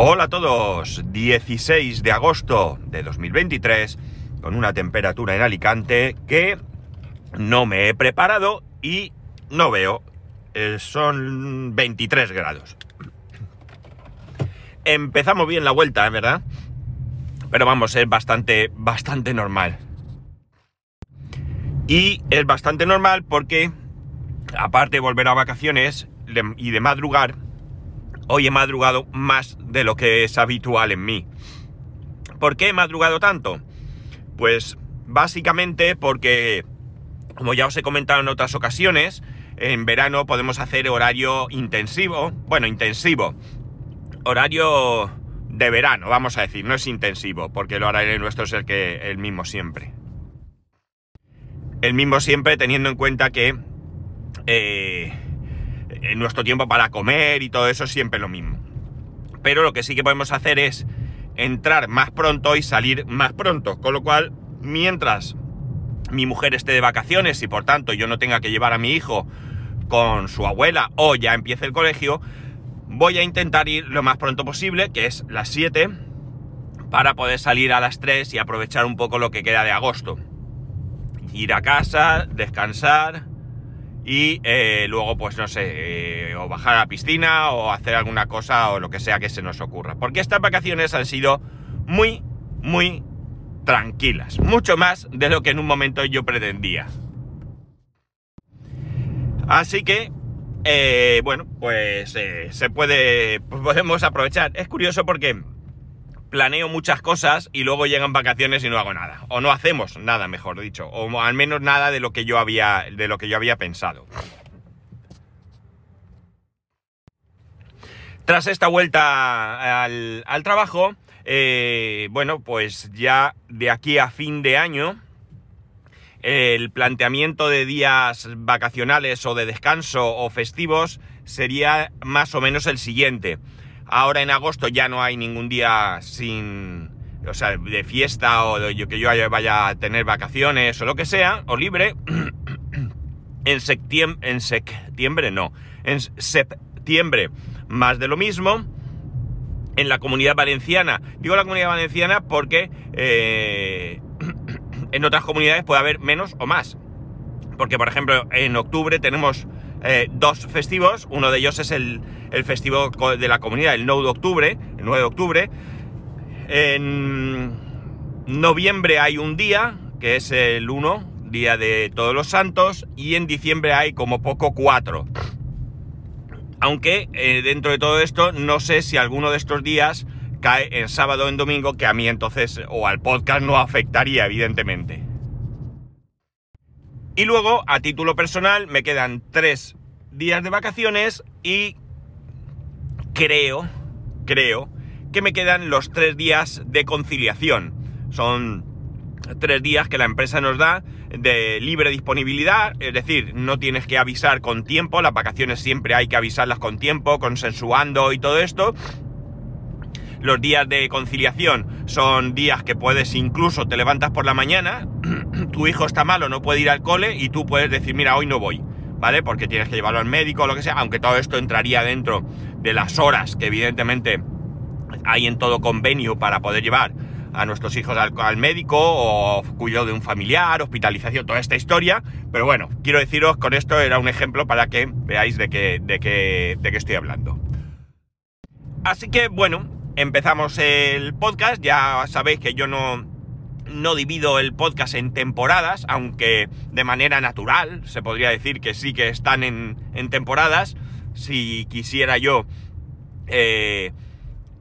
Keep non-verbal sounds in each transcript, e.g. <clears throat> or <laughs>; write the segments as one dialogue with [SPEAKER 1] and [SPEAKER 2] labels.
[SPEAKER 1] Hola a todos, 16 de agosto de 2023, con una temperatura en Alicante que no me he preparado y no veo, eh, son 23 grados. Empezamos bien la vuelta, ¿verdad? Pero vamos, es bastante, bastante normal. Y es bastante normal porque, aparte de volver a vacaciones y de madrugar, hoy he madrugado más de lo que es habitual en mí. ¿Por qué he madrugado tanto? Pues básicamente porque, como ya os he comentado en otras ocasiones, en verano podemos hacer horario intensivo, bueno, intensivo, horario de verano, vamos a decir, no es intensivo, porque el horario nuestro es el que el mismo siempre. El mismo siempre teniendo en cuenta que eh, en nuestro tiempo para comer y todo eso es siempre lo mismo. Pero lo que sí que podemos hacer es entrar más pronto y salir más pronto. Con lo cual, mientras mi mujer esté de vacaciones y por tanto yo no tenga que llevar a mi hijo con su abuela o ya empiece el colegio, voy a intentar ir lo más pronto posible, que es las 7, para poder salir a las 3 y aprovechar un poco lo que queda de agosto. Ir a casa, descansar y eh, luego, pues no sé, eh, o bajar a la piscina o hacer alguna cosa o lo que sea que se nos ocurra. Porque estas vacaciones han sido muy, muy tranquilas. Mucho más de lo que en un momento yo pretendía. Así que, eh, bueno, pues se puede, pues podemos aprovechar. Es curioso porque planeo muchas cosas y luego llegan vacaciones y no hago nada. O no hacemos nada, mejor dicho. O al menos nada de lo que yo había, de lo que yo había pensado. Tras esta vuelta al, trabajo, eh, bueno, pues ya de aquí a fin de año, el planteamiento de días vacacionales o de descanso o festivos sería más o menos el siguiente. Ahora en agosto ya no hay ningún día sin, o sea, de fiesta o de, que yo vaya a tener vacaciones o lo que sea, o libre. <clears throat> en septiembre, en septiembre no, en septiembre más de lo mismo. En la comunidad valenciana, digo la comunidad valenciana porque eh, <clears throat> en otras comunidades puede haber menos o más. Porque, por ejemplo, en octubre tenemos eh, dos festivos. Uno de ellos es el, el, festivo de la comunidad, el 9 de octubre, el 9 de octubre. En noviembre hay un día, que es el 1, Día de Todos los Santos, y en diciembre hay como poco cuatro. Aunque eh, dentro de todo esto no sé si alguno de estos días cae en sábado o en domingo, que a mí entonces o al podcast no afectaría, evidentemente. Y luego, a título personal, me quedan tres días de vacaciones y creo, creo, que me quedan los tres días de conciliación. Son tres días que la empresa nos da de libre disponibilidad, es decir, no tienes que avisar con tiempo, las vacaciones siempre hay que avisarlas con tiempo, consensuando y todo esto. Los días de conciliación son días que puedes incluso te levantas por la mañana, <clears throat> tu hijo está malo, no puede ir al cole y tú puedes decir, mira, hoy no voy, ¿vale? Porque tienes que llevarlo al médico o lo que sea, aunque todo esto entraría dentro de las horas que evidentemente hay en todo convenio para poder llevar a nuestros hijos al, médico o cuidado de un familiar, hospitalización, toda esta historia. Pero bueno, quiero deciros, con esto era un ejemplo para que veáis de qué, de qué, de qué estoy hablando. Así que bueno, empezamos el podcast. Ya sabéis que yo no, no divido el podcast en temporadas, aunque de manera natural se podría decir que sí que están en, temporadas. Si quisiera yo eh,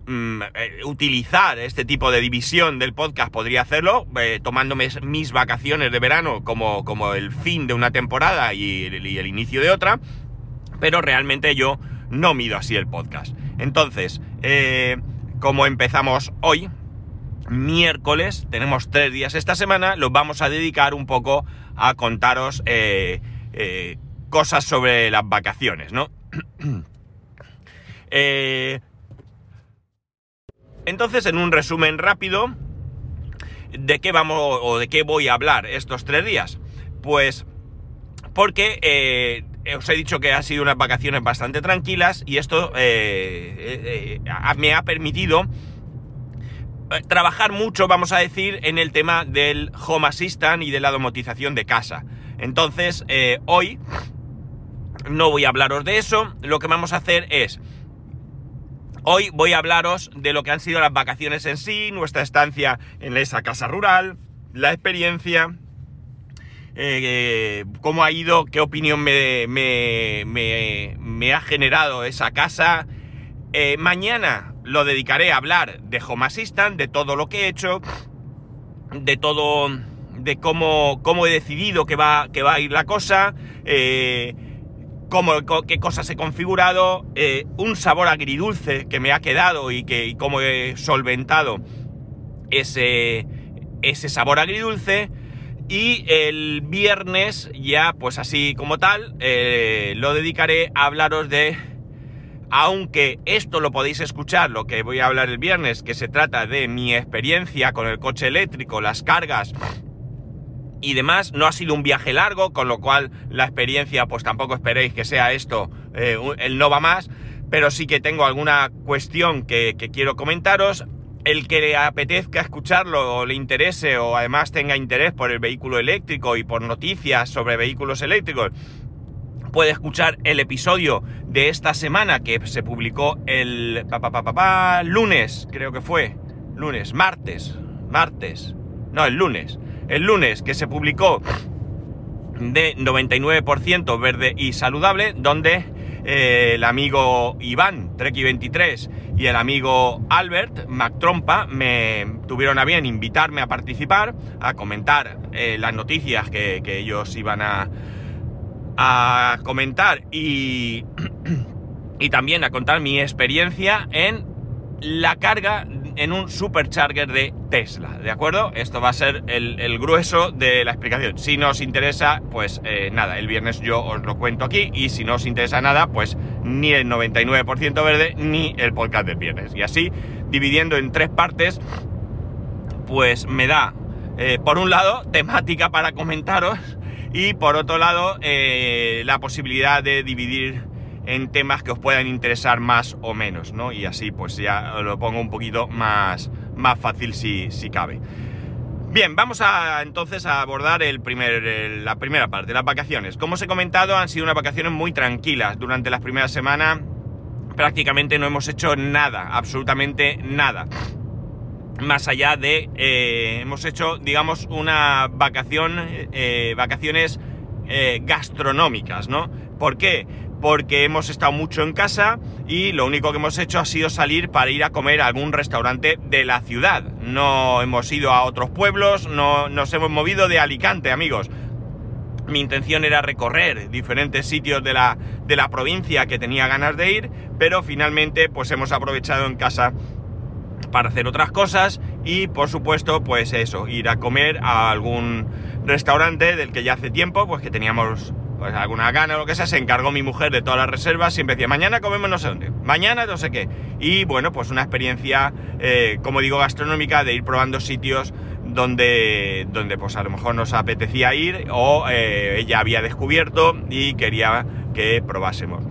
[SPEAKER 1] mm, eh, utilizar este tipo de división del podcast, podría hacerlo, eh, tomándome mis vacaciones de verano como, como, el fin de una temporada y, y el inicio de otra, pero realmente yo no mido así el podcast. Entonces, como empezamos hoy, miércoles, tenemos tres días esta semana, los vamos a dedicar un poco a contaros eh, eh, cosas sobre las vacaciones, ¿no? <clears throat> Eh, entonces, en un resumen rápido, ¿de qué vamos o de qué voy a hablar estos tres días? Pues porque os he dicho que ha sido unas vacaciones bastante tranquilas y esto eh, me ha permitido trabajar mucho, vamos a decir, en el tema del Home Assistant y de la domotización de casa. Entonces, hoy no voy a hablaros de eso, lo que vamos a hacer es Hoy voy a hablaros de lo que han sido las vacaciones en sí, nuestra estancia en esa casa rural, la experiencia, eh, cómo ha ido, qué opinión me, ha generado esa casa. Eh, mañana lo dedicaré a hablar de Home Assistant, de todo lo que he hecho, de todo, de cómo, he decidido que va, que va a ir la cosa. Eh, cómo, qué cosas he configurado, un sabor agridulce que me ha quedado y, que, cómo he solventado ese, ese sabor agridulce. Y el viernes, ya pues así como tal, eh, lo dedicaré a hablaros de, aunque esto lo podéis escuchar, lo que voy a hablar el viernes, que se trata de mi experiencia con el coche eléctrico, las cargas y demás. No ha sido un viaje largo, con lo cual la experiencia, pues tampoco esperéis que sea esto eh, el no va más, pero sí que tengo alguna cuestión que, quiero comentaros. El que le apetezca escucharlo o le interese o además tenga interés por el vehículo eléctrico y por noticias sobre vehículos eléctricos, puede escuchar el episodio de esta semana que se publicó el lunes, creo que fue, lunes, martes, martes, no, el lunes, el lunes que se publicó de 99% verde y saludable, donde eh, el amigo Iván, Treki23, y el amigo Albert, MacTrompa, me tuvieron a bien invitarme a participar, a comentar eh, las noticias que, ellos iban a, a comentar y, <clears throat> y también a contar mi experiencia en la carga en un supercharger de Tesla, ¿de acuerdo? Esto va a ser el, grueso de la explicación. Si no os interesa, pues eh, nada, el viernes yo os lo cuento aquí y si no os interesa nada, pues ni el 99% verde ni el podcast del viernes. Y así, dividiendo en tres partes, pues me da, eh, por un lado, temática para comentaros y por otro lado, eh, la posibilidad de dividir en temas que os puedan interesar más o menos, ¿no? Y así pues ya lo pongo un poquito más, más fácil si, si cabe. Bien, vamos a entonces a abordar el primer, la primera parte, las vacaciones. Como os he comentado, han sido unas vacaciones muy tranquilas. Durante las primeras semanas prácticamente no hemos hecho nada, absolutamente nada. Más allá de, eh, hemos hecho, digamos, una vacación, eh, vacaciones eh, gastronómicas, ¿no? ¿Por qué? Porque hemos estado mucho en casa y lo único que hemos hecho ha sido salir para ir a comer a algún restaurante de la ciudad. No hemos ido a otros pueblos, no nos hemos movido de Alicante, amigos. Mi intención era recorrer diferentes sitios de la, de la provincia que tenía ganas de ir, pero finalmente pues hemos aprovechado en casa para hacer otras cosas y por supuesto pues eso, ir a comer a algún restaurante del que ya hace tiempo pues que teníamos pues alguna gana o lo que sea, se encargó mi mujer de todas las reservas, siempre decía, mañana comemos no sé dónde, mañana no sé qué. Y bueno, pues una experiencia, eh, como digo, gastronómica de ir probando sitios donde, donde pues a lo mejor nos apetecía ir o eh, ella había descubierto y quería que probásemos.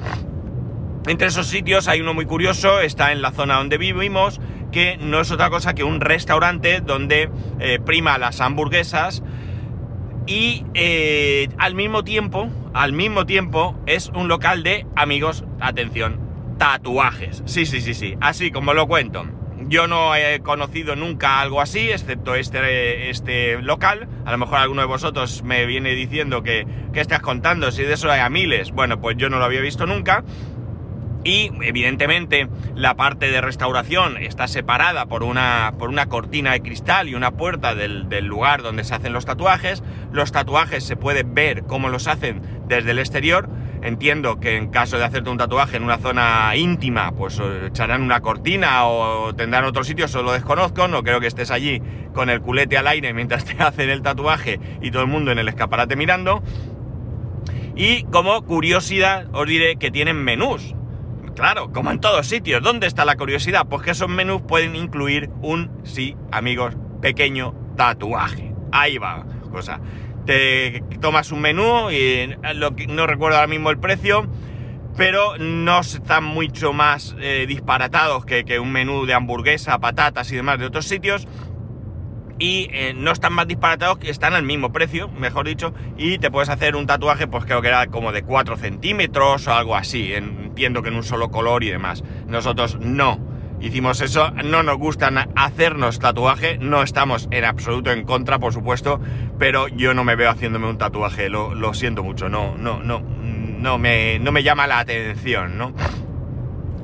[SPEAKER 1] Entre esos sitios hay uno muy curioso, está en la zona donde vivimos, que no es otra cosa que un restaurante donde eh, prima las hamburguesas, y eh, al mismo tiempo, al mismo tiempo, es un local de amigos, atención, tatuajes. Sí, sí, sí, sí, así como lo cuento. Yo no he conocido nunca algo así, excepto este, este local. A lo mejor alguno de vosotros me viene diciendo que, ¿qué estás contando? Si de eso hay a miles. Bueno, pues yo no lo había visto nunca. Y evidentemente la parte de restauración está separada por una, por una cortina de cristal y una puerta del, lugar donde se hacen los tatuajes. Los tatuajes se puede ver cómo los hacen desde el exterior. Entiendo que en caso de hacerte un tatuaje en una zona íntima, pues echarán una cortina o tendrán otro sitio, eso lo desconozco, no creo que estés allí con el culete al aire mientras te <laughs> hacen el tatuaje y todo el mundo en el escaparate mirando. Y como curiosidad os diré que tienen menús. Claro, como en todos sitios. ¿Dónde está la curiosidad? Pues que esos menús pueden incluir un, sí, amigos, pequeño tatuaje. Ahí va, cosa. te tomas un menú y no recuerdo ahora mismo el precio, pero no están mucho más eh, disparatados que, un menú de hamburguesa, patatas y demás de otros sitios. Y eh, no están más disparatados, que están al mismo precio, mejor dicho, y te puedes hacer un tatuaje, pues creo que era como de 4 centímetros o algo así, entiendo que en un solo color y demás. Nosotros no hicimos eso, no nos gustan hacernos tatuaje, no estamos en absoluto en contra, por supuesto, pero yo no me veo haciéndome un tatuaje, lo, siento mucho, no, no, no, no me, no me llama la atención, ¿no?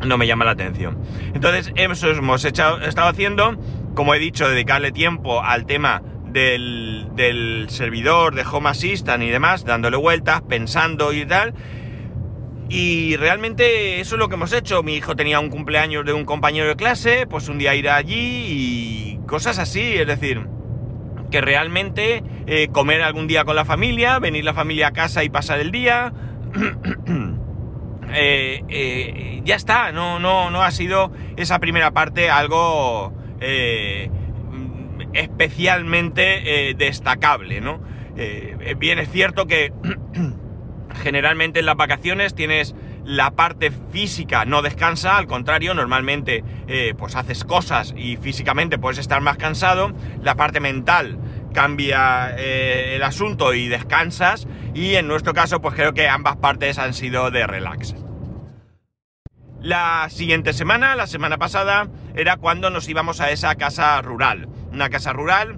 [SPEAKER 1] No me llama la atención. Entonces, eso hemos estado haciendo, como he dicho, dedicarle tiempo al tema del, del servidor de Home Assistant y demás, dándole vueltas, pensando y tal. Y realmente eso es lo que hemos hecho. Mi hijo tenía un cumpleaños de un compañero de clase, pues un día ir allí y cosas así. Es decir, que realmente eh, comer algún día con la familia, venir la familia a casa y pasar el día, <clears throat> Eh, eh, ya está, no, no, no ha sido esa primera parte algo eh, especialmente destacable, ¿no? bien es cierto que <clears throat> generalmente en las vacaciones tienes la parte física no descansa, al contrario, normalmente pues haces cosas y físicamente puedes estar más cansado, la parte mental cambia el asunto y descansas y en nuestro caso pues creo que ambas partes han sido de relax. La siguiente semana, la semana pasada, era cuando nos íbamos a esa casa rural. Una casa rural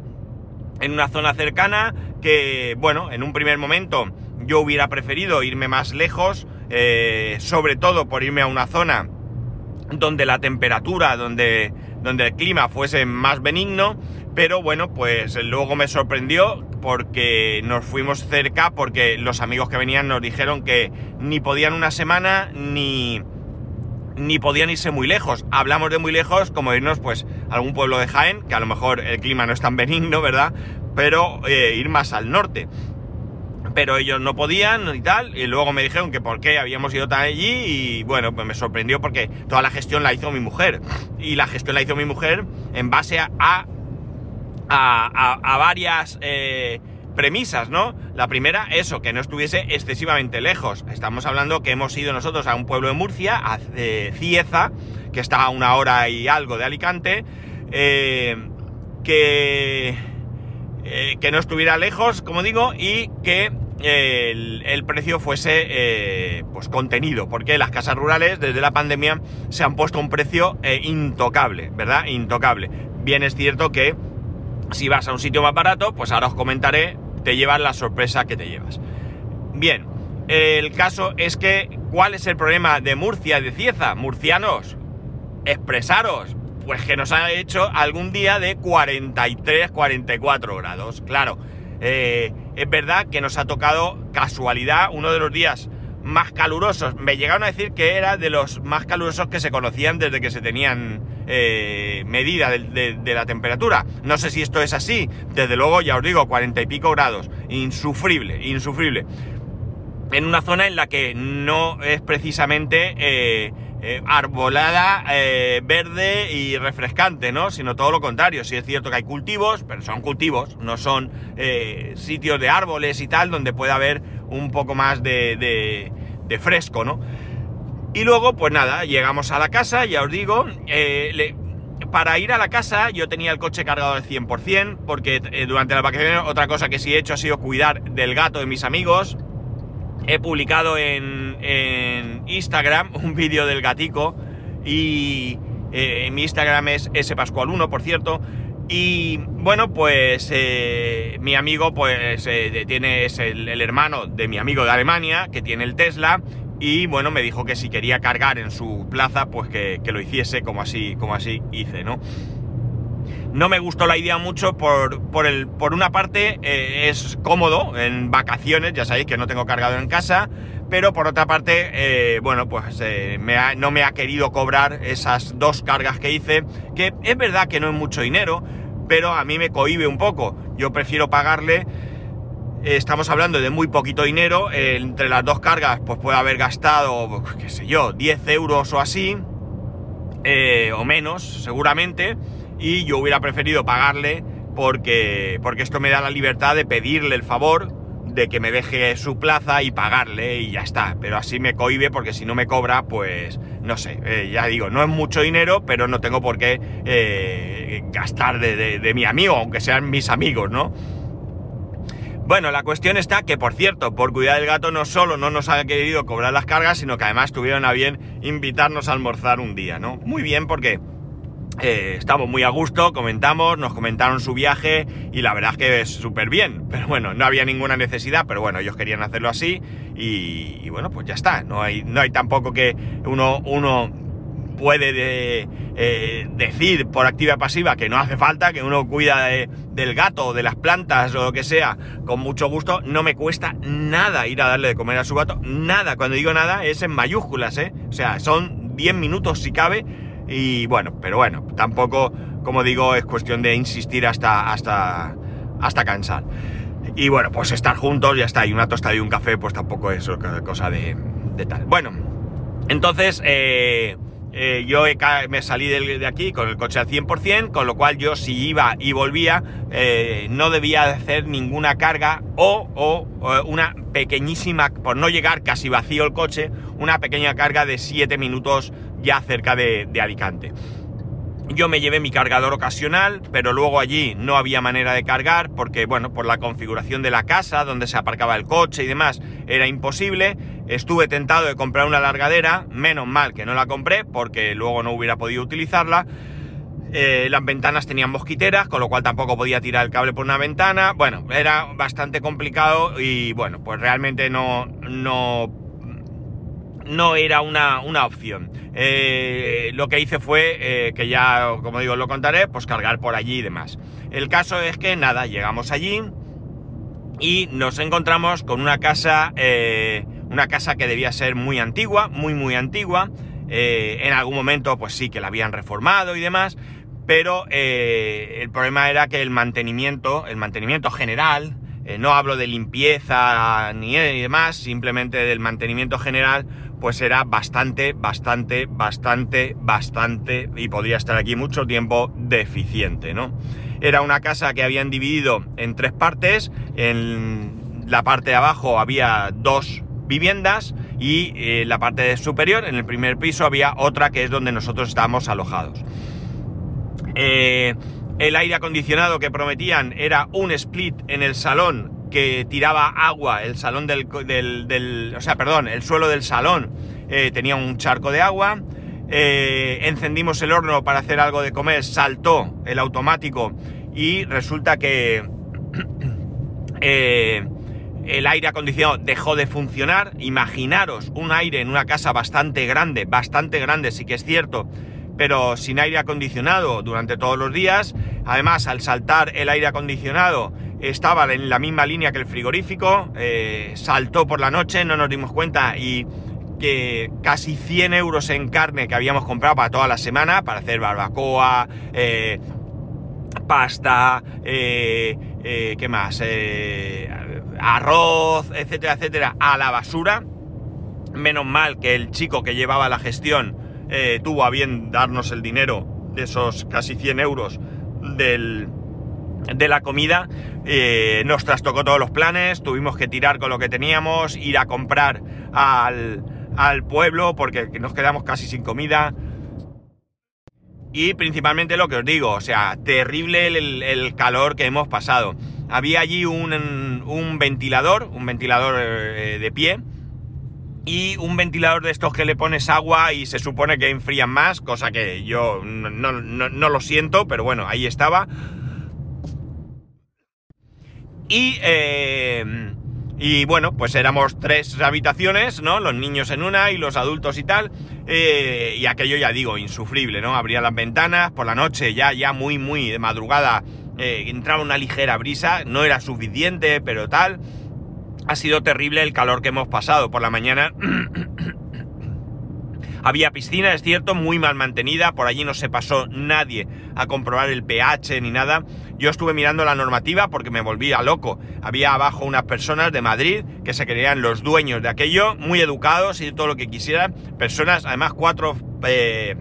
[SPEAKER 1] en una zona cercana que, bueno, en un primer momento yo hubiera preferido irme más lejos, eh, sobre todo por irme a una zona donde la temperatura, donde, donde el clima fuese más benigno, pero bueno, pues luego me sorprendió porque nos fuimos cerca, porque los amigos que venían nos dijeron que ni podían una semana ni, ni podían irse muy lejos. Hablamos de muy lejos como irnos pues a algún pueblo de Jaén, que a lo mejor el clima no es tan benigno, ¿verdad? Pero eh, ir más al norte. Pero ellos no podían y tal, y luego me dijeron que por qué habíamos ido tan allí y bueno, pues me sorprendió porque toda la gestión la hizo mi mujer. Y la gestión la hizo mi mujer en base a a, varias eh, premisas, ¿no? La primera, eso, que no estuviese excesivamente lejos. Estamos hablando que hemos ido nosotros a un pueblo de Murcia, a Cieza, que está a una hora y algo de Alicante, eh, que, eh, que no estuviera lejos, como digo, y que el, precio fuese pues contenido, porque las casas rurales desde la pandemia se han puesto un precio intocable, ¿verdad? Intocable. Bien es cierto que si vas a un sitio más barato, pues ahora os comentaré, te llevas la sorpresa que te llevas. Bien, el caso es que, ¿cuál es el problema de Murcia de Cieza? Murcianos, expresaros, pues que nos ha hecho algún día de 43, 44 grados. Claro, eh, es verdad que nos ha tocado casualidad uno de los días más calurosos. Me llegaron a decir que era de los más calurosos que se conocían desde que se tenían eh, medida de, la temperatura. No sé si esto es así. Desde luego, ya os digo, cuarenta y pico grados. Insufrible, insufrible. En una zona en la que no es precisamente eh, eh, arbolada, verde y refrescante, ¿no? Sino todo lo contrario. Sí es cierto que hay cultivos, pero son cultivos, no son sitios de árboles y tal, donde puede haber un poco más de, de, fresco, ¿no? Y luego, pues nada, llegamos a la casa, ya os digo, eh, para ir a la casa yo tenía el coche cargado al 100%, porque eh, durante la vacaciones otra cosa que sí he hecho ha sido cuidar del gato de mis amigos. He publicado en, en Instagram un vídeo del gatico y eh, mi Instagram es spascual1, por cierto. Y bueno, pues eh, mi amigo pues eh, tiene, es el, hermano de mi amigo de Alemania, que tiene el Tesla, y bueno, me dijo que si quería cargar en su plaza, pues que, lo hiciese como así, como así hice, ¿no? No me gustó la idea mucho por, por, el, por una parte eh, es cómodo en vacaciones, ya sabéis que no tengo cargado en casa, pero por otra parte, bueno, pues no me ha querido cobrar esas dos cargas que hice, que es verdad que no es mucho dinero, pero a mí me cohibe un poco. Yo prefiero pagarle, eh, estamos hablando de muy poquito dinero, eh, entre las dos cargas pues puede haber gastado, qué sé yo, 10 euros o así, eh, o menos seguramente, y yo hubiera preferido pagarle porque, porque esto me da la libertad de pedirle el favor de que me deje su plaza y pagarle y ya está. Pero así me cohibe porque si no me cobra, pues no sé, eh, ya digo, no es mucho dinero, pero no tengo por qué eh, gastar de, de mi amigo, aunque sean mis amigos, ¿no? Bueno, la cuestión está que, por cierto, por cuidar del gato no solo no nos ha querido cobrar las cargas, sino que además tuvieron a bien invitarnos a almorzar un día, ¿no? Muy bien porque eh, estamos muy a gusto, comentamos, nos comentaron su viaje y la verdad es que es súper bien. Pero bueno, no había ninguna necesidad, pero bueno, ellos querían hacerlo así y, bueno, pues ya está. No hay, no hay tampoco que uno, uno puede de, eh, decir por activa pasiva que no hace falta, que uno cuida del gato, de las plantas o lo que sea, con mucho gusto, no me cuesta nada ir a darle de comer a su gato, nada, cuando digo nada es en mayúsculas, ¿eh? O sea, son 10 minutos si cabe y bueno, pero bueno, tampoco, como digo, es cuestión de insistir hasta, hasta, hasta cansar. Y bueno, pues estar juntos, ya está, y una tostada y un café, pues tampoco es cosa de, de tal. Bueno, entonces, eh, eh, yo me salí de, aquí con el coche al 100%, con lo cual yo si iba y volvía eh, no debía hacer ninguna carga o, una pequeñísima, por no llegar casi vacío el coche, una pequeña carga de 7 minutos ya cerca de Alicante. Yo me llevé mi cargador ocasional, pero luego allí no había manera de cargar porque, bueno, por la configuración de la casa, donde se aparcaba el coche y demás, era imposible. Estuve tentado de comprar una largadera, menos mal que no la compré porque luego no hubiera podido utilizarla. Eh, las ventanas tenían mosquiteras, con lo cual tampoco podía tirar el cable por una ventana. Bueno, era bastante complicado y, bueno, pues realmente no, no no era una, opción. Eh, lo que hice fue, eh, que ya, como digo, lo contaré, pues cargar por allí y demás. El caso es que nada, llegamos allí y nos encontramos con una casa, eh, una casa que debía ser muy antigua, muy, muy antigua. en algún momento, pues sí, que la habían reformado y demás, pero el problema era que el mantenimiento, el mantenimiento general, no hablo de limpieza ni, ni demás, simplemente del mantenimiento general, pues era bastante, bastante, bastante, bastante, y podría estar aquí mucho tiempo, deficiente, ¿no? Era una casa que habían dividido en tres partes, en la parte de abajo había dos viviendas y eh, la parte superior, en el primer piso, había otra que es donde nosotros estábamos alojados. Eh, el aire acondicionado que prometían era un split en el salón que tiraba agua, el salón del, del, o sea, perdón, el suelo del salón eh, tenía un charco de agua. Eh, encendimos el horno para hacer algo de comer, saltó el automático y resulta que <clears throat> eh, el aire acondicionado dejó de funcionar. Imaginaros un aire en una casa bastante grande, bastante grande, sí que es cierto, pero sin aire acondicionado durante todos los días. Además, al saltar el aire acondicionado, estaba en la misma línea que el frigorífico, eh, saltó por la noche, no nos dimos cuenta y que casi 100 euros en carne que habíamos comprado para toda la semana, para hacer barbacoa, eh, pasta, eh, ¿qué más? arroz, etcétera, etcétera, a la basura. Menos mal que el chico que llevaba la gestión tuvo a bien darnos el dinero de esos casi 100 euros del, de la comida eh, nos trastocó todos los planes, tuvimos que tirar con lo que teníamos, ir a comprar al, pueblo porque nos quedamos casi sin comida. Y principalmente lo que os digo, o sea, terrible el, calor que hemos pasado. Había allí un, ventilador, un ventilador eh, de pie, y un ventilador de estos que le pones agua y se supone que enfrían más, cosa que yo no lo siento, pero bueno, ahí estaba. Y, eh, y bueno, pues éramos tres habitaciones, ¿no? Los niños en una y los adultos y tal. Eh, y aquello ya digo, insufrible, ¿no? Abría las ventanas, por la noche ya, ya muy, muy de madrugada eh, entraba una ligera brisa, no era suficiente, pero tal. Ha sido terrible el calor que hemos pasado por la mañana. <clears throat> Había piscina, es cierto, muy mal mantenida, por allí no se pasó nadie a comprobar el pH ni nada. Yo estuve mirando la normativa porque me volvía loco. Había abajo unas personas de Madrid que se creían los dueños de aquello, muy educados y todo lo que quisieran. Personas, además cuatro, eh,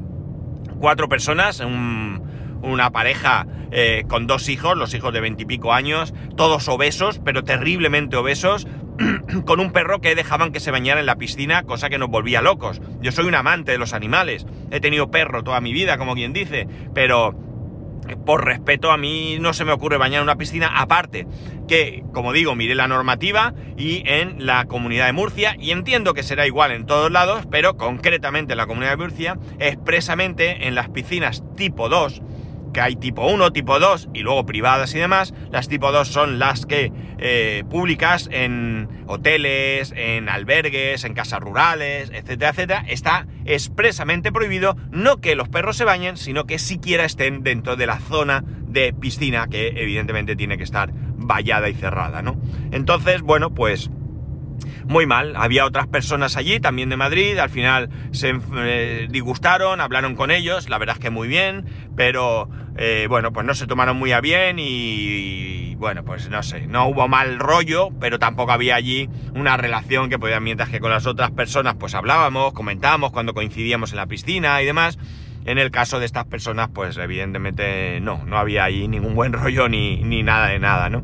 [SPEAKER 1] cuatro personas, un, una pareja eh, con dos hijos, los hijos de veintipico años, todos obesos, pero terriblemente obesos, <clears throat> con un perro que dejaban que se bañara en la piscina, cosa que nos volvía locos. Yo soy un amante de los animales, he tenido perro toda mi vida, como quien dice, pero por respeto a mí no se me ocurre bañar en una piscina aparte que, como digo, miré la normativa y en la comunidad de Murcia y entiendo que será igual en todos lados, pero concretamente en la comunidad de Murcia, expresamente en las piscinas tipo 2 que hay tipo 1, tipo 2 y luego privadas y demás. Las tipo 2 son las que eh, públicas en hoteles, en albergues, en casas rurales, etcétera, etcétera. Está expresamente prohibido no que los perros se bañen, sino que siquiera estén dentro de la zona de piscina que evidentemente tiene que estar vallada y cerrada, ¿no? Entonces, bueno, pues muy mal. Había otras personas allí, también de Madrid, al final se eh, disgustaron, hablaron con ellos, la verdad es que muy bien, pero eh, bueno, pues no se tomaron muy a bien y, bueno, pues no sé, no hubo mal rollo, pero tampoco había allí una relación que podía, mientras que con las otras personas pues hablábamos, comentábamos cuando coincidíamos en la piscina y demás. En el caso de estas personas, pues evidentemente no, no había ahí ningún buen rollo ni, ni nada de nada, ¿no?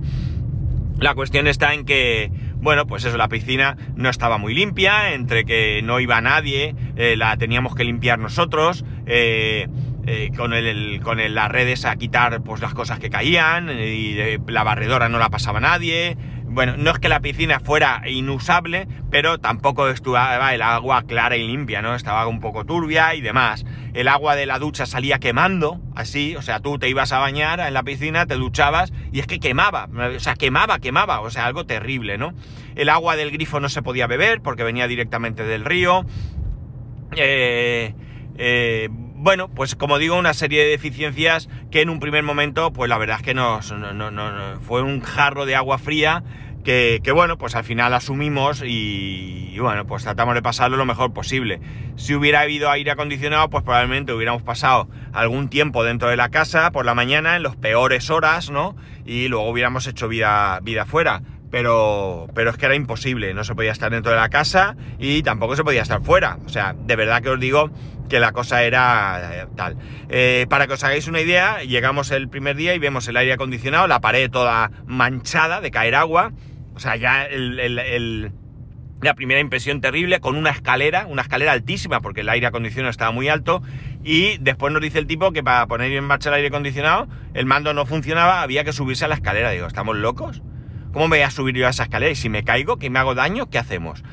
[SPEAKER 1] La cuestión está en que, bueno, pues eso, la piscina no estaba muy limpia, entre que no iba nadie, eh, la teníamos que limpiar nosotros, eh, eh, con, el, con las redes a quitar pues, las cosas que caían, y la barredora no la pasaba nadie, bueno, no es que la piscina fuera inusable, pero tampoco estaba el agua clara y limpia, ¿no? Estaba un poco turbia y demás. El agua de la ducha salía quemando, así, o sea, tú te ibas a bañar en la piscina, te duchabas y es que quemaba, o sea, quemaba, quemaba, o sea, algo terrible, ¿no? El agua del grifo no se podía beber porque venía directamente del río. Eh, eh, bueno, pues como digo, una serie de deficiencias que en un primer momento, pues la verdad es que nos, fue un jarro de agua fría que, bueno, pues al final asumimos y, bueno, pues tratamos de pasarlo lo mejor posible. Si hubiera habido aire acondicionado, pues probablemente hubiéramos pasado algún tiempo dentro de la casa por la mañana, en las peores horas, ¿no? Y luego hubiéramos hecho vida, vida fuera. Pero, pero es que era imposible, no se podía estar dentro de la casa y tampoco se podía estar fuera. O sea, de verdad que os digo que la cosa era eh, tal. Eh, para que os hagáis una idea, llegamos el primer día y vemos el aire acondicionado, la pared toda manchada de caer agua. O sea, ya la primera impresión terrible con una escalera, una escalera altísima porque el aire acondicionado estaba muy alto. Y después nos dice el tipo que para poner en marcha el aire acondicionado, el mando no funcionaba, había que subirse a la escalera. Digo, ¿estamos locos? ¿Cómo me voy a subir yo a esa escalera? Y si me caigo, que me hago daño, ¿qué hacemos?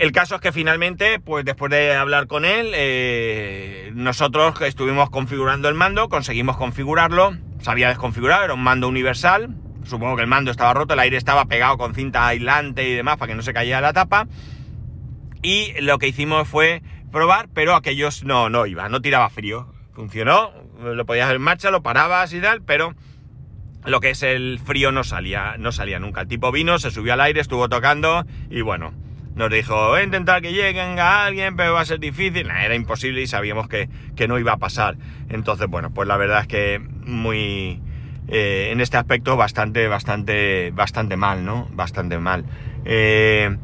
[SPEAKER 1] El caso es que finalmente, pues después de hablar con él, eh, nosotros estuvimos configurando el mando, conseguimos configurarlo, se había desconfigurado, era un mando universal, supongo que el mando estaba roto, el aire estaba pegado con cinta aislante y demás para que no se cayera la tapa, y lo que hicimos fue probar, pero aquellos no, no iba, no tiraba frío, funcionó, lo podías hacer en marcha, lo parabas y tal, pero lo que es el frío no salía, no salía nunca. El tipo vino, se subió al aire, estuvo tocando y bueno, nos dijo, voy a intentar que lleguen a alguien, pero va a ser difícil. era imposible y sabíamos que, no iba a pasar. Entonces, bueno, pues la verdad es que muy... Eh, en este aspecto bastante, bastante, bastante mal, ¿no? Bastante mal. Eh,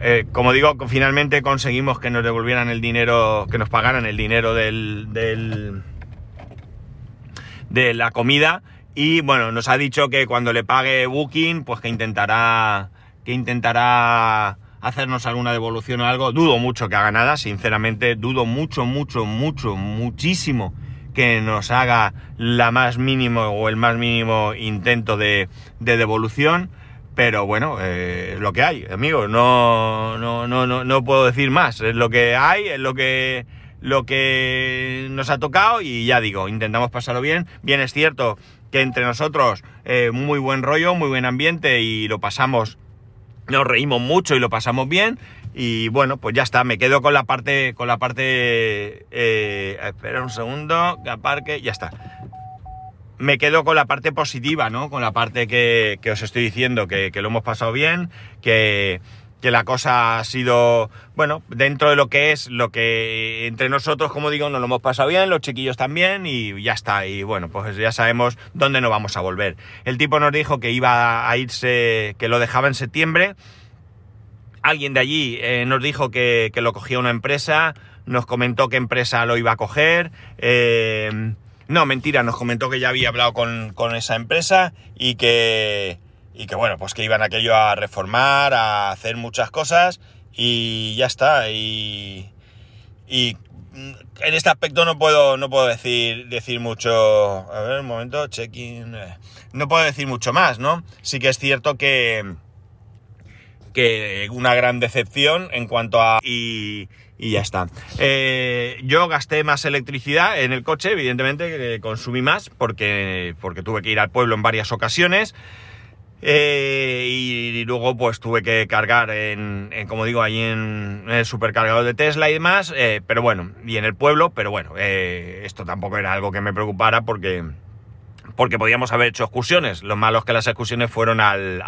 [SPEAKER 1] eh, como digo, finalmente conseguimos que nos devolvieran el dinero, que nos pagaran el dinero del, del de la comida. Y bueno, nos ha dicho que cuando le pague Booking, pues que intentará, que intentará hacernos alguna devolución o algo. Dudo mucho que haga nada, sinceramente, dudo mucho, mucho, mucho, muchísimo que nos haga la más mínimo o el más mínimo intento de, devolución. Pero bueno, eh, es lo que hay, amigos. No, no, no, no, no puedo decir más. Es lo que hay, es lo que, lo que nos ha tocado y ya digo, intentamos pasarlo bien. Bien es cierto que entre nosotros eh, muy buen rollo, muy buen ambiente y lo pasamos nos reímos mucho y lo pasamos bien. Y bueno, pues ya está, me quedo con la parte, con la parte, eh, espera un segundo, que ya está. Me quedo con la parte positiva, ¿no? Con la parte que, os estoy diciendo, que, lo hemos pasado bien, que, que la cosa ha sido, bueno, dentro de lo que es, lo que entre nosotros, como digo, nos lo hemos pasado bien, los chiquillos también, y ya está. Y bueno, pues ya sabemos dónde nos vamos a volver. El tipo nos dijo que iba a irse, que lo dejaba en septiembre. Alguien de allí eh, nos dijo que, lo cogía una empresa, nos comentó qué empresa lo iba a coger. Eh, No, mentira, nos comentó que ya había hablado con, con esa empresa y que, y que, bueno, pues que iban aquello a reformar, a hacer muchas cosas y ya está. Y, y en este aspecto no puedo, no puedo decir, decir mucho. A ver, un momento, check-in. Eh, no puedo decir mucho más, ¿no? Sí que es cierto que. que una gran decepción en cuanto a. y, y ya está. Eh, yo gasté más electricidad en el coche, evidentemente, consumí más porque, porque tuve que ir al pueblo en varias ocasiones. Eh, y, luego pues tuve que cargar en, como digo, ahí en, el supercargador de Tesla y demás, eh, pero bueno, y en el pueblo, pero bueno, eh, esto tampoco era algo que me preocupara porque, porque podíamos haber hecho excursiones. Lo malo es que las excursiones fueron al,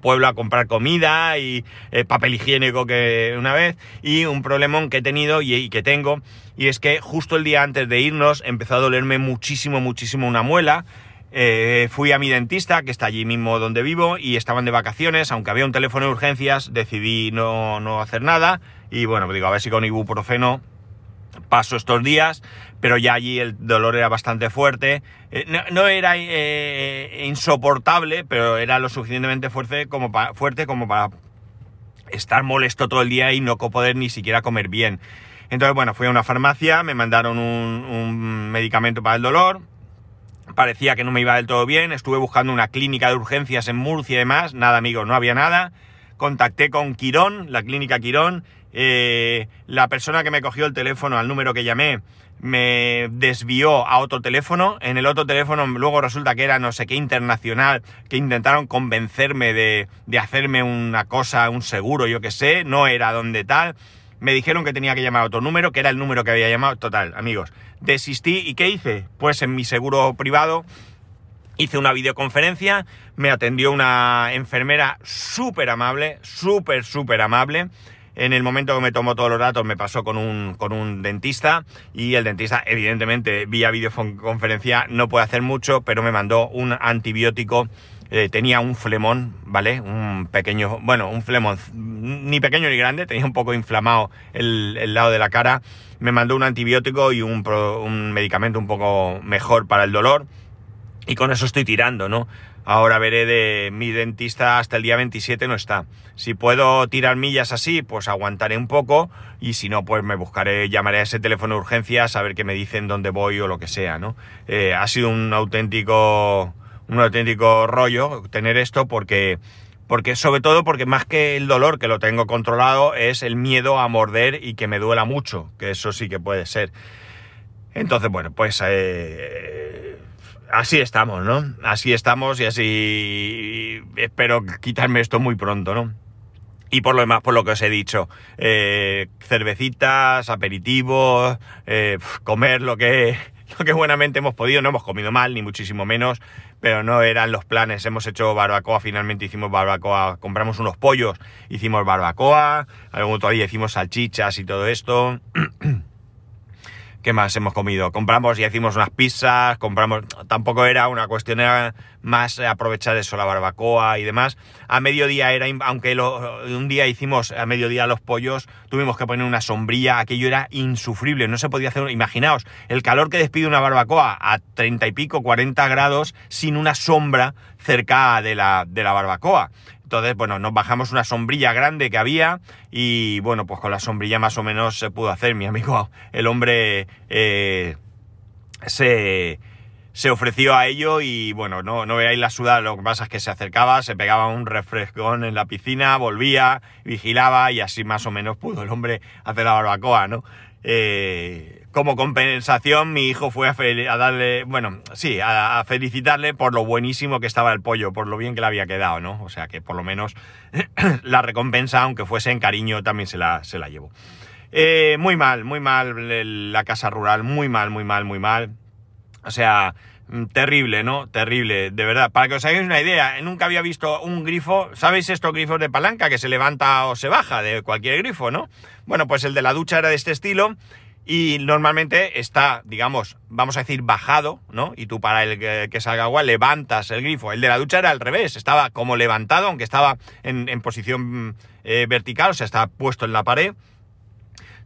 [SPEAKER 1] pueblo a comprar comida y papel higiénico que una vez, y un problemón que he tenido y, y que tengo, y es que justo el día antes de irnos empezó a dolerme muchísimo, muchísimo una muela. Eh, fui a mi dentista, que está allí mismo donde vivo, y estaban de vacaciones, aunque había un teléfono de urgencias, decidí no, hacer nada, y bueno, pues digo, a ver si con ibuprofeno paso estos días, pero ya allí el dolor era bastante fuerte, eh, no, era eh, insoportable, pero era lo suficientemente fuerte como, para, fuerte como para estar molesto todo el día y no poder ni siquiera comer bien. Entonces, bueno, fui a una farmacia, me mandaron un medicamento para el dolor, parecía que no me iba del todo bien, estuve buscando una clínica de urgencias en Murcia y demás, nada amigos, no había nada, contacté con Quirón, la clínica Quirón, eh, la persona que me cogió el teléfono al número que llamé me desvió a otro teléfono, en el otro teléfono luego resulta que era no sé qué internacional, que intentaron convencerme de, de hacerme una cosa, un seguro, yo qué sé, no era donde tal, me dijeron que tenía que llamar a otro número, que era el número que había llamado, total, amigos, desistí y ¿qué hice? Pues en mi seguro privado hice una videoconferencia, me atendió una enfermera súper amable, súper, súper amable. En el momento que me tomó todos los datos me pasó con un, con un dentista y el dentista evidentemente vía videoconferencia no puede hacer mucho, pero me mandó un antibiótico eh, tenía un flemón, ¿vale? Un pequeño, bueno, un flemón, ni pequeño ni grande, tenía un poco inflamado el, lado de la cara. Me mandó un antibiótico y un, un medicamento un poco mejor para el dolor. Y con eso estoy tirando, ¿no? Ahora veré de mi dentista hasta el día 27 no está. Si puedo tirar millas así, pues aguantaré un poco y si no, pues me buscaré, llamaré a ese teléfono de urgencias a ver qué me dicen dónde voy o lo que sea, ¿no? Eh, ha sido un auténtico un auténtico rollo tener esto porque, porque sobre todo porque más que el dolor que lo tengo controlado es el miedo a morder y que me duela mucho, que eso sí que puede ser. Entonces, bueno, pues eh, así estamos, ¿no? Así estamos y así espero quitarme esto muy pronto, ¿no? Y por lo demás, por lo que os he dicho, eh, cervecitas, aperitivos, eh, comer lo que, <laughs> lo que buenamente hemos podido, no hemos comido mal, ni muchísimo menos, pero no eran los planes. Hemos hecho barbacoa, finalmente hicimos barbacoa, compramos unos pollos, hicimos barbacoa, luego todavía hicimos salchichas y todo esto. <clears throat> ¿Qué más hemos comido? Compramos y hicimos unas pizzas, compramos... Tampoco era una cuestión, era más aprovechar eso, la barbacoa y demás. A mediodía era, aunque un día hicimos a mediodía los pollos, tuvimos que poner una sombrilla, aquello era insufrible, no se podía hacer... Imaginaos, el calor que despide una barbacoa a 30 y pico, 40 grados, sin una sombra cerca de la, de la barbacoa. Entonces, bueno, nos bajamos una sombrilla grande que había y bueno, pues con la sombrilla más o menos se pudo hacer. Mi amigo, <laughs> el hombre, eh, se, se ofreció a ello y bueno, no, no veáis la sudada, lo que pasa es que se acercaba, se pegaba un refrescón en la piscina, volvía, vigilaba y así más o menos pudo el hombre hacer la barbacoa, ¿no? Eh, como compensación, mi hijo fue a, darle, bueno, sí, a, felicitarle por lo buenísimo que estaba el pollo, por lo bien que le había quedado, ¿no? O sea que por lo menos <clears throat> la recompensa, aunque fuese en cariño, también se la, se la llevo. Eh, muy mal, muy mal la casa rural, muy mal, muy mal, muy mal. O sea, mm, terrible, ¿no? Terrible, de verdad. Para que os hagáis una idea, nunca había visto un grifo, ¿sabéis estos grifos de palanca que se levanta o se baja de cualquier grifo, ¿no? Bueno, pues el de la ducha era de este estilo y normalmente está, digamos, vamos a decir, bajado, ¿no? Y tú para el que, salga agua levantas el grifo. El de la ducha era al revés, estaba como levantado, aunque estaba en, posición eh, vertical, o sea, estaba puesto en la pared.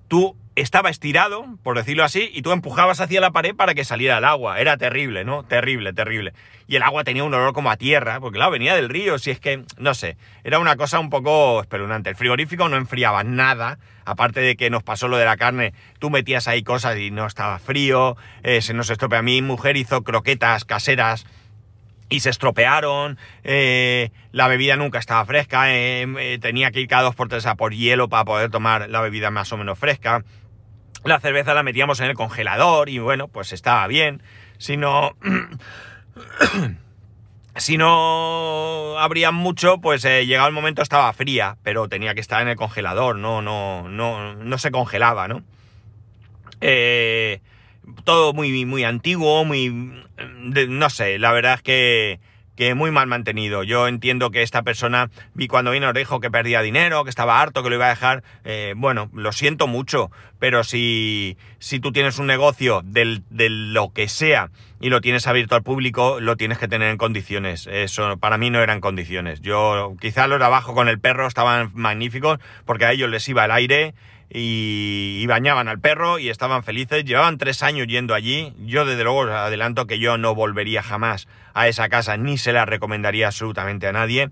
[SPEAKER 1] Tú estaba estirado, por decirlo así, y tú empujabas hacia la pared para que saliera el agua. Era terrible, ¿no? Terrible, terrible. Y el agua tenía un olor como a tierra, porque claro, venía del río, si es que, no sé, era una cosa un poco espeluznante. El frigorífico no enfriaba nada, aparte de que nos pasó lo de la carne, tú metías ahí cosas y no estaba frío, eh, se nos estropeó. A mi mujer hizo croquetas caseras y se estropearon, eh, la bebida nunca estaba fresca, eh, tenía que ir cada dos por tres a por hielo para poder tomar la bebida más o menos fresca. La cerveza la metíamos en el congelador y bueno, pues estaba bien. Si no... <coughs> si no abrían mucho, pues eh, llegado el momento estaba fría, pero tenía que estar en el congelador, no, no, no, no se congelaba, ¿no? Eh, todo muy, muy antiguo, muy... no sé, la verdad es que que muy mal mantenido. Yo entiendo que esta persona, vi cuando vino, dijo que perdía dinero, que estaba harto, que lo iba a dejar. Eh, bueno, lo siento mucho, pero si, si tú tienes un negocio de lo que sea y lo tienes abierto al público, lo tienes que tener en condiciones. Eso para mí no eran condiciones. Yo, quizá los de abajo con el perro estaban magníficos porque a ellos les iba el aire y, bañaban al perro y estaban felices. Llevaban tres años yendo allí. Yo desde luego os adelanto que yo no volvería jamás a esa casa ni se la recomendaría absolutamente a nadie.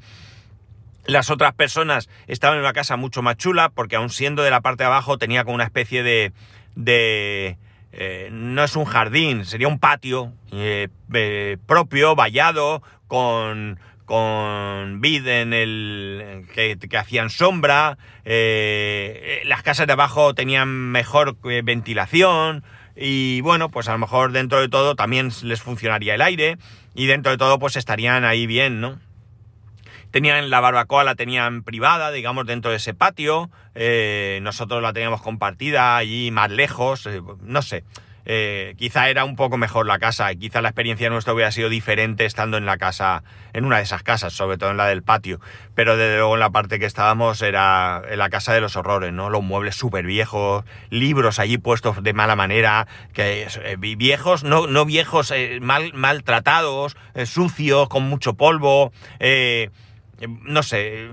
[SPEAKER 1] Las otras personas estaban en una casa mucho más chula porque aun siendo de la parte de abajo tenía como una especie de... de eh, no es un jardín, sería un patio eh, eh, propio, vallado, con, con vid en el que, hacían sombra, eh, las casas de abajo tenían mejor eh, ventilación y bueno, pues a lo mejor dentro de todo también les funcionaría el aire y dentro de todo pues estarían ahí bien, ¿no? Tenían la barbacoa, la tenían privada, digamos, dentro de ese patio, eh, nosotros la teníamos compartida allí más lejos, no sé. Eh, quizá era un poco mejor la casa, quizá la experiencia nuestra hubiera sido diferente estando en la casa, en una de esas casas, sobre todo en la del patio, pero desde luego en la parte que estábamos era en la casa de los horrores, ¿no? Los muebles súper viejos, libros allí puestos de mala manera, que eh, viejos, no, no viejos, eh, mal, maltratados, sucios, con mucho polvo, no sé,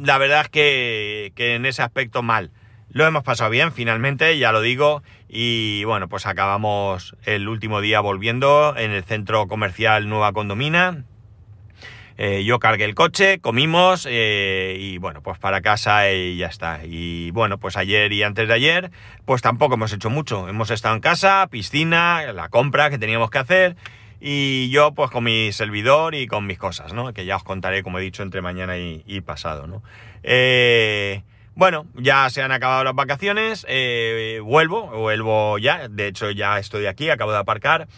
[SPEAKER 1] la verdad es que, que en ese aspecto mal. Lo hemos pasado bien, finalmente, ya lo digo, y bueno, pues acabamos el último día volviendo en el centro comercial Nueva Condomina. Eh, yo cargué el coche, comimos eh, y bueno, pues para casa y ya está. Y bueno, pues ayer y antes de ayer, pues tampoco hemos hecho mucho. Hemos estado en casa, piscina, la compra que teníamos que hacer y yo pues con mi servidor y con mis cosas, ¿no? Que ya os contaré, como he dicho, entre mañana y, y pasado, ¿no? Eh, bueno, ya se han acabado las vacaciones, eh, vuelvo, vuelvo ya, de hecho ya estoy aquí, acabo de aparcar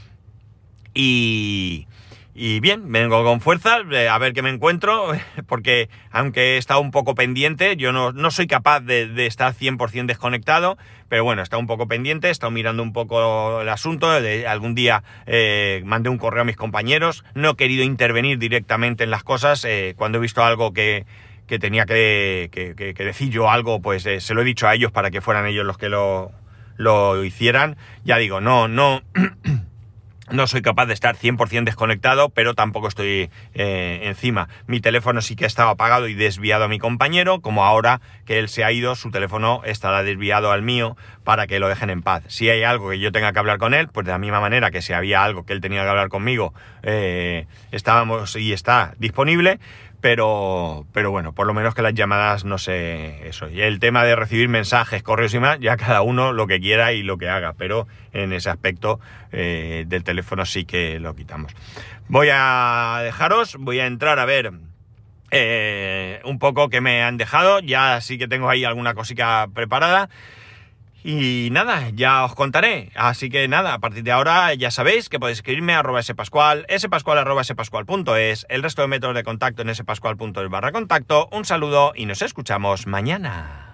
[SPEAKER 1] y, y bien, vengo con fuerza eh, a ver qué me encuentro, <laughs> porque aunque he estado un poco pendiente, yo no, no soy capaz de, de, estar 100% desconectado, pero bueno, he estado un poco pendiente, he estado mirando un poco el asunto, de, algún día eh, mandé un correo a mis compañeros, no he querido intervenir directamente en las cosas, eh, cuando he visto algo que que tenía que, que, decir yo algo, pues eh, se lo he dicho a ellos para que fueran ellos los que lo, lo hicieran. Ya digo, no, no, <clears throat> no soy capaz de estar 100% desconectado, pero tampoco estoy eh, encima. Mi teléfono sí que estaba apagado y desviado a mi compañero, como ahora que él se ha ido, su teléfono estará desviado al mío para que lo dejen en paz. Si hay algo que yo tenga que hablar con él, pues de la misma manera que si había algo que él tenía que hablar conmigo, eh, estábamos y está disponible pero, pero bueno, por lo menos que las llamadas no sé eso. Y el tema de recibir mensajes, correos y más, ya cada uno lo que quiera y lo que haga, pero en ese aspecto eh, del teléfono sí que lo quitamos. Voy a dejaros, voy a entrar a ver eh, un poco que me han dejado, ya sí que tengo ahí alguna cosita preparada. Y nada, ya os contaré. Así que nada, a partir de ahora ya sabéis que podéis escribirme a arroba spascual, spascual arroba spascual.es, el resto de métodos de contacto en spascual.es barra contacto. Un saludo y nos escuchamos mañana.